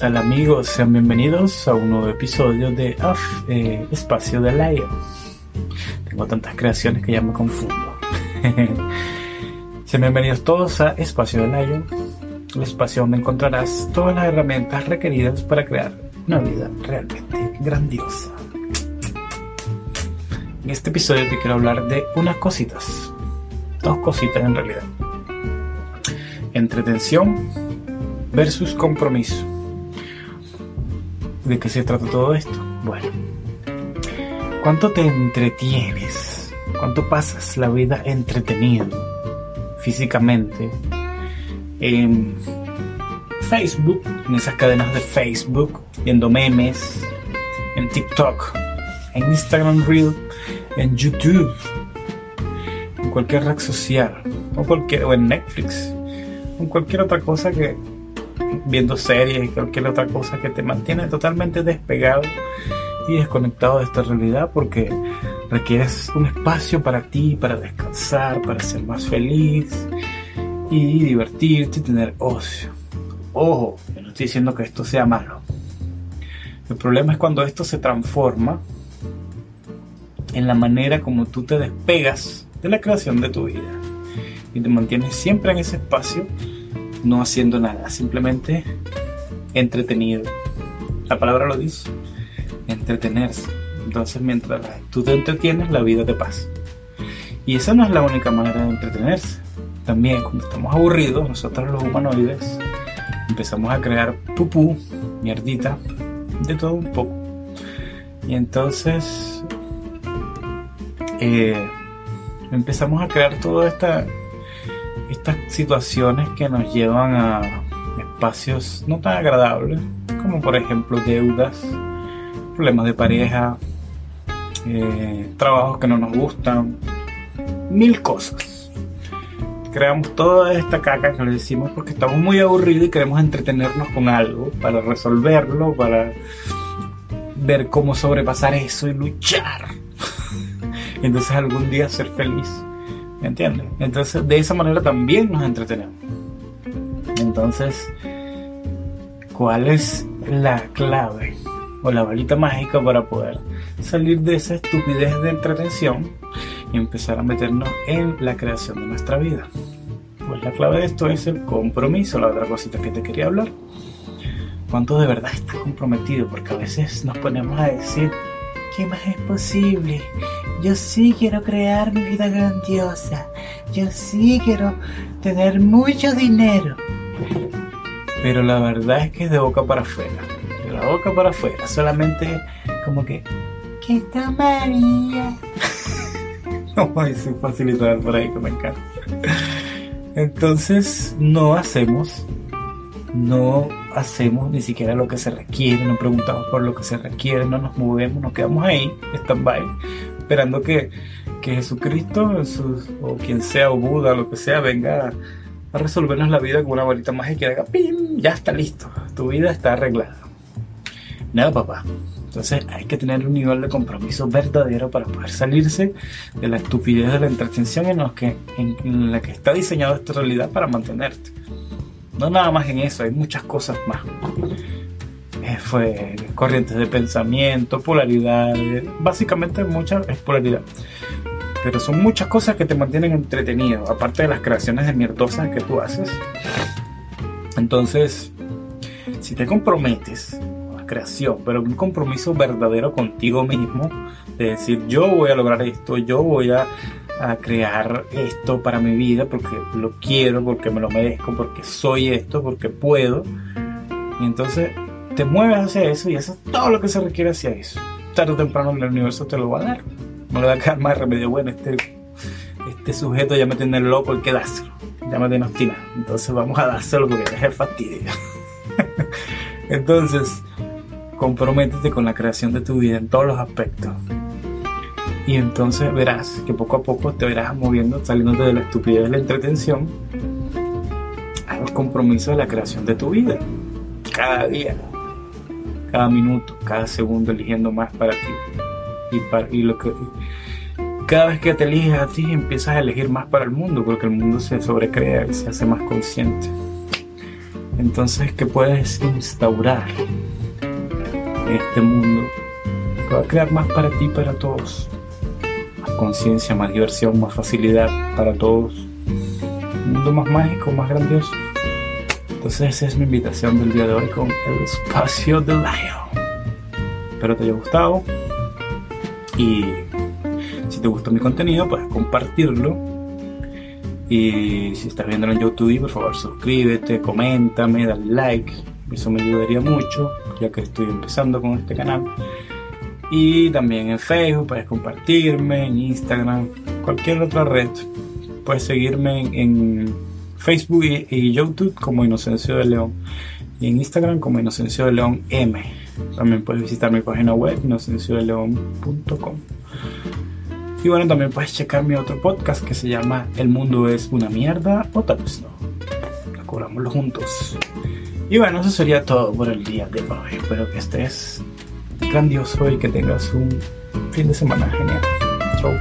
tal amigos? Sean bienvenidos a un nuevo episodio de eh, Espacio de Lion. Tengo tantas creaciones que ya me confundo. Sean bienvenidos todos a Espacio de Lion, el espacio donde encontrarás todas las herramientas requeridas para crear una vida realmente grandiosa. En este episodio te quiero hablar de unas cositas, dos cositas en realidad. Entretención versus compromiso. ¿De qué se trata todo esto? Bueno, ¿cuánto te entretienes? ¿Cuánto pasas la vida entretenido físicamente? En Facebook, en esas cadenas de Facebook, viendo memes, en TikTok, en Instagram Reel, en YouTube, en cualquier red social, o, cualquier, o en Netflix, en cualquier otra cosa que viendo series y cualquier otra cosa que te mantiene totalmente despegado y desconectado de esta realidad porque requieres un espacio para ti, para descansar, para ser más feliz y divertirte y tener ocio. Ojo, no estoy diciendo que esto sea malo. El problema es cuando esto se transforma en la manera como tú te despegas de la creación de tu vida y te mantienes siempre en ese espacio no haciendo nada, simplemente entretenido. La palabra lo dice, entretenerse. Entonces mientras tú te entretienes, la vida te pasa. Y esa no es la única manera de entretenerse. También cuando estamos aburridos, nosotros los humanoides empezamos a crear pupú, mierdita, de todo un poco. Y entonces eh, empezamos a crear toda esta estas situaciones que nos llevan a espacios no tan agradables, como por ejemplo deudas, problemas de pareja, eh, trabajos que no nos gustan, mil cosas. Creamos toda esta caca que le decimos porque estamos muy aburridos y queremos entretenernos con algo para resolverlo, para ver cómo sobrepasar eso y luchar. Entonces algún día ser feliz. ¿Me entiendes? Entonces, de esa manera también nos entretenemos. Entonces, ¿cuál es la clave o la balita mágica para poder salir de esa estupidez de entretención y empezar a meternos en la creación de nuestra vida? Pues la clave de esto es el compromiso, la otra cosita que te quería hablar. ¿Cuánto de verdad estás comprometido? Porque a veces nos ponemos a decir, ¿qué más es posible? Yo sí quiero crear mi vida grandiosa. Yo sí quiero tener mucho dinero. Pero la verdad es que es de boca para afuera. De la boca para afuera. Solamente como que... ¿Qué está María? no, es un facilitador por ahí que me encanta. Entonces no hacemos no hacemos ni siquiera lo que se requiere, no preguntamos por lo que se requiere, no nos movemos, nos quedamos ahí, stand-by, esperando que, que Jesucristo o quien sea, o Buda, lo que sea, venga a, resolvernos la vida con una varita mágica y haga ¡pim! Ya está listo, tu vida está arreglada. Nada, papá. Entonces hay que tener un nivel de compromiso verdadero para poder salirse de la estupidez de la entretención en, los que, en la que está diseñada esta realidad para mantenerte. No nada más en eso, hay muchas cosas más. Eh, fue corrientes de pensamiento, polaridad, básicamente mucha es polaridad. Pero son muchas cosas que te mantienen entretenido, aparte de las creaciones de mierdosas que tú haces. Entonces, si te comprometes creación, pero un compromiso verdadero contigo mismo, de decir yo voy a lograr esto, yo voy a a crear esto para mi vida porque lo quiero, porque me lo merezco, porque soy esto, porque puedo. Y entonces te mueves hacia eso y haces todo lo que se requiere hacia eso. Tarde o temprano el universo te lo va a dar. No le va a quedar más remedio. Bueno, este, este sujeto ya me tiene loco, hay que dárselo. Ya me tiene obstinado. Entonces vamos a dárselo porque es el fastidio. entonces, comprométete con la creación de tu vida en todos los aspectos y entonces verás que poco a poco te verás moviendo, saliendo de la estupidez de la entretención al compromiso de la creación de tu vida. Cada día, cada minuto, cada segundo eligiendo más para ti. Y, para, y lo que, cada vez que te eliges a ti empiezas a elegir más para el mundo porque el mundo se sobrecrea y se hace más consciente. Entonces, que puedes instaurar en este mundo que va a crear más para ti y para todos. Más conciencia, más diversión, más facilidad para todos. Un mundo más mágico, más grandioso. Entonces esa es mi invitación del día de hoy con el espacio de Lion. Espero te haya gustado. Y si te gustó mi contenido, puedes compartirlo. Y si estás viendo en YouTube, por favor suscríbete, coméntame, dale like. Eso me ayudaría mucho, ya que estoy empezando con este canal. Y también en Facebook, puedes compartirme, en Instagram, cualquier otra red. Puedes seguirme en, Facebook y, YouTube como Inocencio de León. Y en Instagram como Inocencio de León M. También puedes visitar mi página web, inocenciodeleón.com. Y bueno, también puedes checar mi otro podcast que se llama El mundo es una mierda o tal vez no. Cubrámoslo juntos. Y bueno, eso sería todo por el día de hoy. Espero que estés grandioso y que tengas un fin de semana genial. Chau.